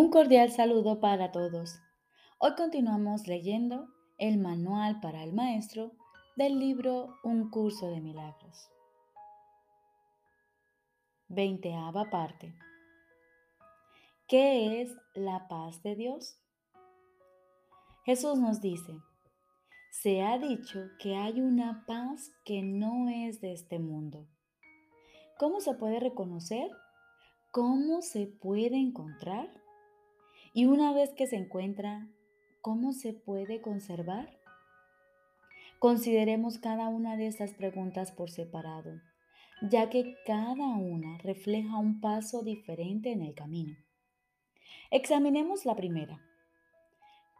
Un cordial saludo para todos. Hoy continuamos leyendo el manual para el maestro del libro Un curso de milagros. Veinteava parte. ¿Qué es la paz de Dios? Jesús nos dice, se ha dicho que hay una paz que no es de este mundo. ¿Cómo se puede reconocer? ¿Cómo se puede encontrar? Y una vez que se encuentra, ¿cómo se puede conservar? Consideremos cada una de estas preguntas por separado, ya que cada una refleja un paso diferente en el camino. Examinemos la primera.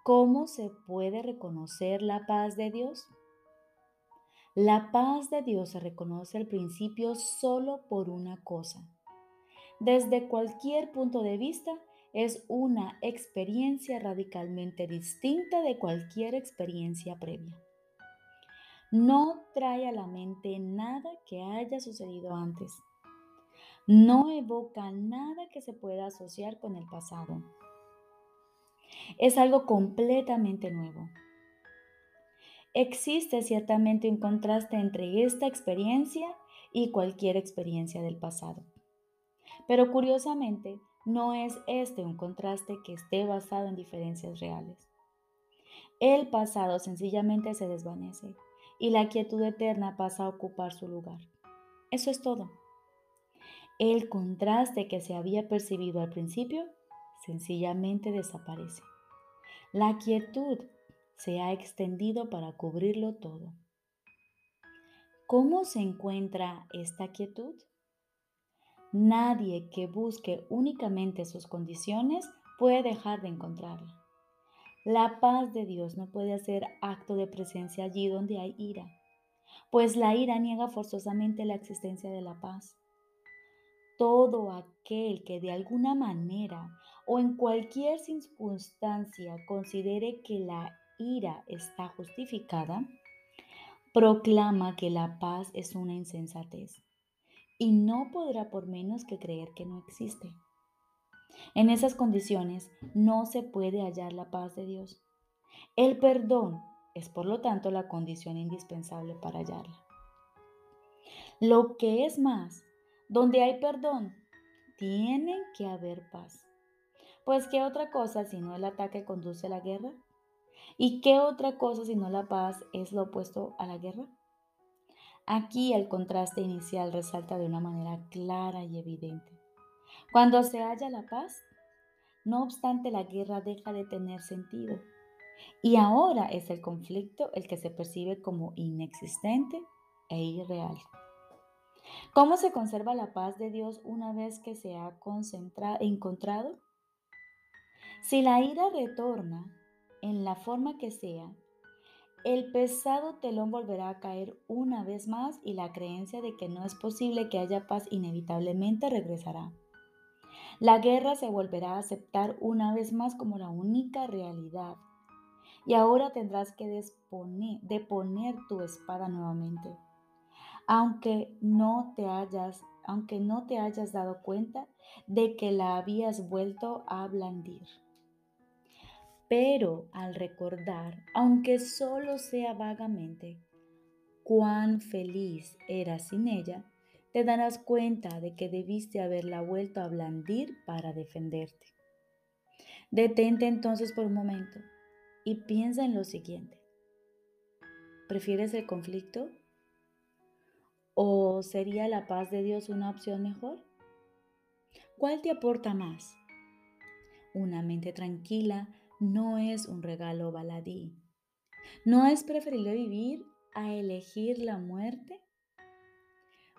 ¿Cómo se puede reconocer la paz de Dios? La paz de Dios se reconoce al principio solo por una cosa. Desde cualquier punto de vista, es una experiencia radicalmente distinta de cualquier experiencia previa. No trae a la mente nada que haya sucedido antes. No evoca nada que se pueda asociar con el pasado. Es algo completamente nuevo. Existe ciertamente un contraste entre esta experiencia y cualquier experiencia del pasado. Pero curiosamente, no es este un contraste que esté basado en diferencias reales. El pasado sencillamente se desvanece y la quietud eterna pasa a ocupar su lugar. Eso es todo. El contraste que se había percibido al principio sencillamente desaparece. La quietud se ha extendido para cubrirlo todo. ¿Cómo se encuentra esta quietud? Nadie que busque únicamente sus condiciones puede dejar de encontrarla. La paz de Dios no puede hacer acto de presencia allí donde hay ira, pues la ira niega forzosamente la existencia de la paz. Todo aquel que de alguna manera o en cualquier circunstancia considere que la ira está justificada, proclama que la paz es una insensatez y no podrá por menos que creer que no existe. En esas condiciones no se puede hallar la paz de Dios. El perdón es por lo tanto la condición indispensable para hallarla. Lo que es más, donde hay perdón, tiene que haber paz. Pues ¿qué otra cosa si no el ataque conduce a la guerra? ¿Y qué otra cosa si no la paz es lo opuesto a la guerra? Aquí el contraste inicial resalta de una manera clara y evidente. Cuando se halla la paz, no obstante la guerra deja de tener sentido. Y ahora es el conflicto el que se percibe como inexistente e irreal. ¿Cómo se conserva la paz de Dios una vez que se ha encontrado? Si la ira retorna, en la forma que sea, el pesado telón volverá a caer una vez más y la creencia de que no es posible que haya paz inevitablemente regresará. La guerra se volverá a aceptar una vez más como la única realidad. Y ahora tendrás que deponer tu espada nuevamente. Aunque no te hayas, aunque no te hayas dado cuenta de que la habías vuelto a blandir. Pero al recordar, aunque solo sea vagamente, cuán feliz eras sin ella, te darás cuenta de que debiste haberla vuelto a blandir para defenderte. Detente entonces por un momento y piensa en lo siguiente. ¿Prefieres el conflicto? ¿O sería la paz de Dios una opción mejor? ¿Cuál te aporta más? ¿Una mente tranquila no es un regalo baladí. ¿No es preferible vivir a elegir la muerte?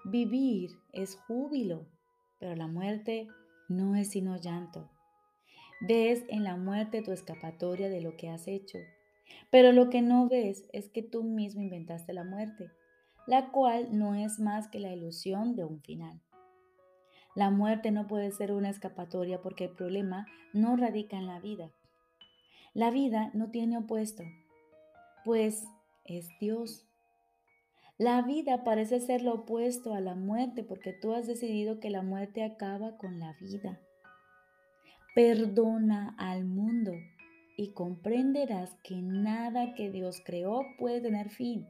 Vivir es júbilo, pero la muerte no es sino llanto. Ves en la muerte tu escapatoria de lo que has hecho, pero lo que no ves es que tú mismo inventaste la muerte, la cual no es más que la ilusión de un final. La muerte no puede ser una escapatoria porque el problema no radica en la vida, la vida no tiene opuesto, pues es Dios. La vida parece ser lo opuesto a la muerte porque tú has decidido que la muerte acaba con la vida. Perdona al mundo y comprenderás que nada que Dios creó puede tener fin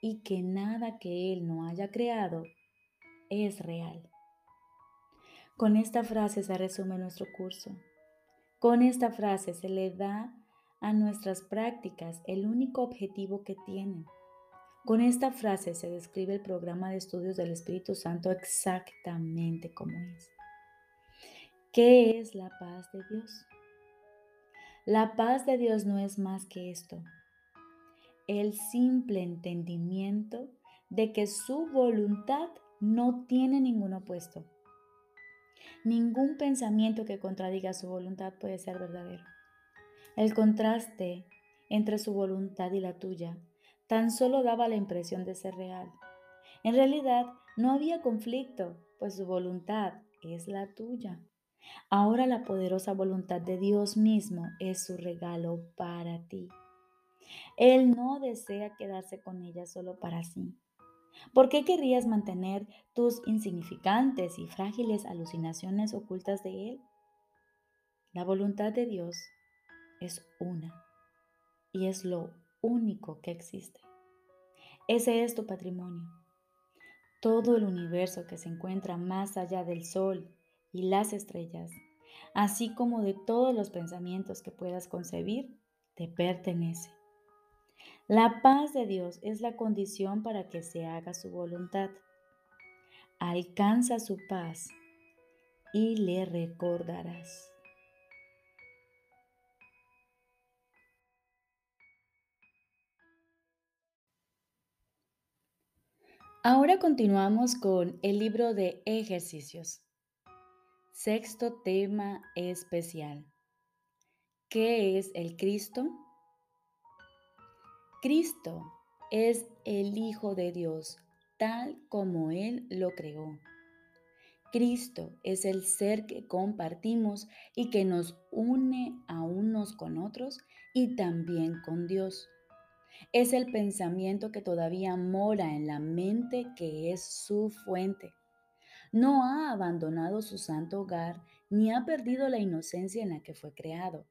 y que nada que Él no haya creado es real. Con esta frase se resume nuestro curso. Con esta frase se le da a nuestras prácticas el único objetivo que tienen. Con esta frase se describe el programa de estudios del Espíritu Santo exactamente como es. ¿Qué es la paz de Dios? La paz de Dios no es más que esto, el simple entendimiento de que su voluntad no tiene ningún opuesto. Ningún pensamiento que contradiga su voluntad puede ser verdadero. El contraste entre su voluntad y la tuya tan solo daba la impresión de ser real. En realidad no había conflicto, pues su voluntad es la tuya. Ahora la poderosa voluntad de Dios mismo es su regalo para ti. Él no desea quedarse con ella solo para sí. ¿Por qué querrías mantener tus insignificantes y frágiles alucinaciones ocultas de Él? La voluntad de Dios es una y es lo único que existe. Ese es tu patrimonio. Todo el universo que se encuentra más allá del sol y las estrellas, así como de todos los pensamientos que puedas concebir, te pertenece. La paz de Dios es la condición para que se haga su voluntad. Alcanza su paz y le recordarás. Ahora continuamos con el libro de ejercicios. Sexto tema especial. ¿Qué es el Cristo? Cristo es el Hijo de Dios, tal como Él lo creó. Cristo es el ser que compartimos y que nos une a unos con otros y también con Dios. Es el pensamiento que todavía mora en la mente que es su fuente. No ha abandonado su santo hogar ni ha perdido la inocencia en la que fue creado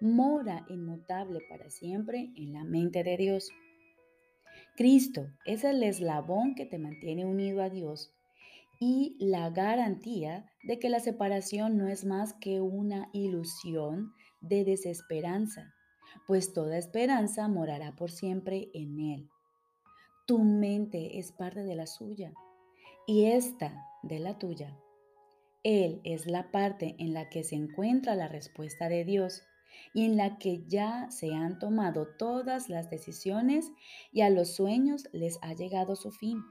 mora inmutable para siempre en la mente de Dios. Cristo es el eslabón que te mantiene unido a Dios y la garantía de que la separación no es más que una ilusión de desesperanza, pues toda esperanza morará por siempre en Él. Tu mente es parte de la suya y esta de la tuya. Él es la parte en la que se encuentra la respuesta de Dios y en la que ya se han tomado todas las decisiones y a los sueños les ha llegado su fin.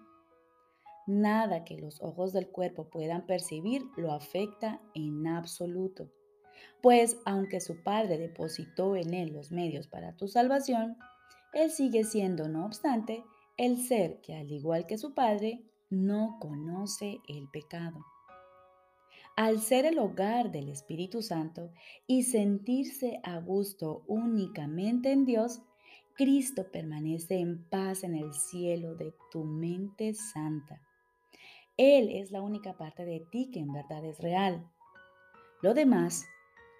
Nada que los ojos del cuerpo puedan percibir lo afecta en absoluto, pues aunque su Padre depositó en él los medios para tu salvación, él sigue siendo, no obstante, el ser que, al igual que su Padre, no conoce el pecado. Al ser el hogar del Espíritu Santo y sentirse a gusto únicamente en Dios, Cristo permanece en paz en el cielo de tu mente santa. Él es la única parte de ti que en verdad es real. Lo demás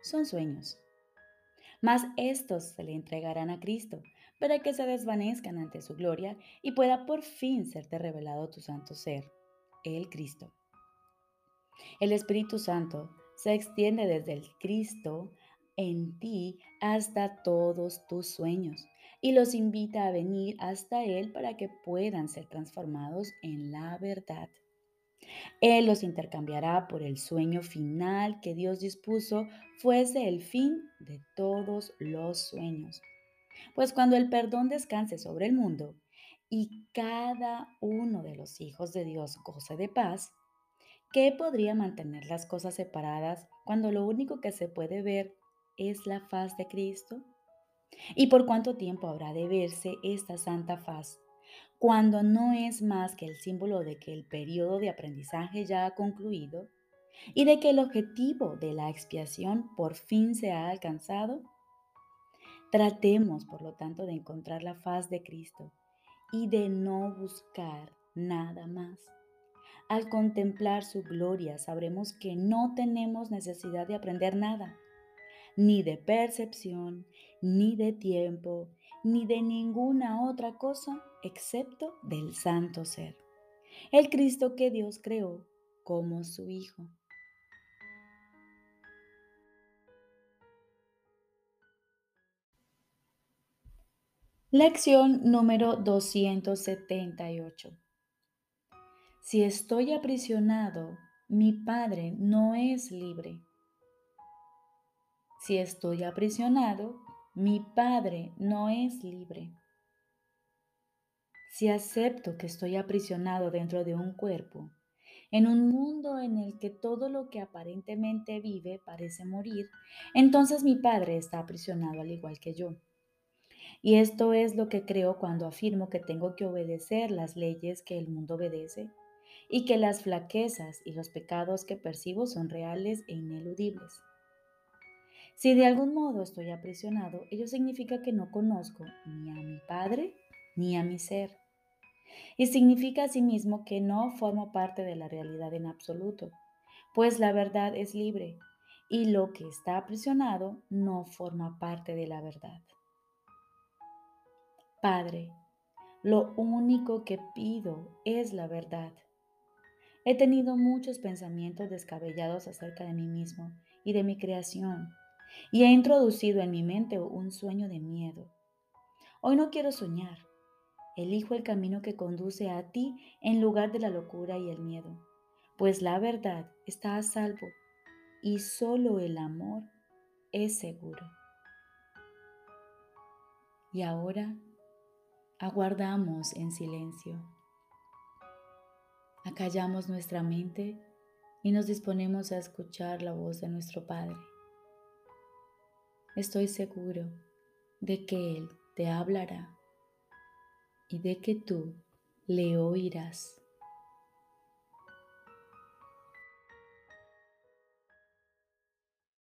son sueños. Mas estos se le entregarán a Cristo para que se desvanezcan ante su gloria y pueda por fin serte revelado tu santo ser, el Cristo. El Espíritu Santo se extiende desde el Cristo en ti hasta todos tus sueños y los invita a venir hasta Él para que puedan ser transformados en la verdad. Él los intercambiará por el sueño final que Dios dispuso fuese el fin de todos los sueños. Pues cuando el perdón descanse sobre el mundo y cada uno de los hijos de Dios goce de paz, ¿Qué podría mantener las cosas separadas cuando lo único que se puede ver es la faz de Cristo? ¿Y por cuánto tiempo habrá de verse esta santa faz cuando no es más que el símbolo de que el periodo de aprendizaje ya ha concluido y de que el objetivo de la expiación por fin se ha alcanzado? Tratemos, por lo tanto, de encontrar la faz de Cristo y de no buscar nada más. Al contemplar su gloria sabremos que no tenemos necesidad de aprender nada, ni de percepción, ni de tiempo, ni de ninguna otra cosa excepto del santo ser, el Cristo que Dios creó como su Hijo. Lección número 278. Si estoy aprisionado, mi Padre no es libre. Si estoy aprisionado, mi Padre no es libre. Si acepto que estoy aprisionado dentro de un cuerpo, en un mundo en el que todo lo que aparentemente vive parece morir, entonces mi Padre está aprisionado al igual que yo. Y esto es lo que creo cuando afirmo que tengo que obedecer las leyes que el mundo obedece y que las flaquezas y los pecados que percibo son reales e ineludibles. Si de algún modo estoy aprisionado, ello significa que no conozco ni a mi Padre ni a mi ser. Y significa asimismo que no formo parte de la realidad en absoluto, pues la verdad es libre y lo que está aprisionado no forma parte de la verdad. Padre, lo único que pido es la verdad. He tenido muchos pensamientos descabellados acerca de mí mismo y de mi creación, y he introducido en mi mente un sueño de miedo. Hoy no quiero soñar. Elijo el camino que conduce a ti en lugar de la locura y el miedo, pues la verdad está a salvo y solo el amor es seguro. Y ahora aguardamos en silencio. Acallamos nuestra mente y nos disponemos a escuchar la voz de nuestro Padre. Estoy seguro de que Él te hablará y de que tú le oirás.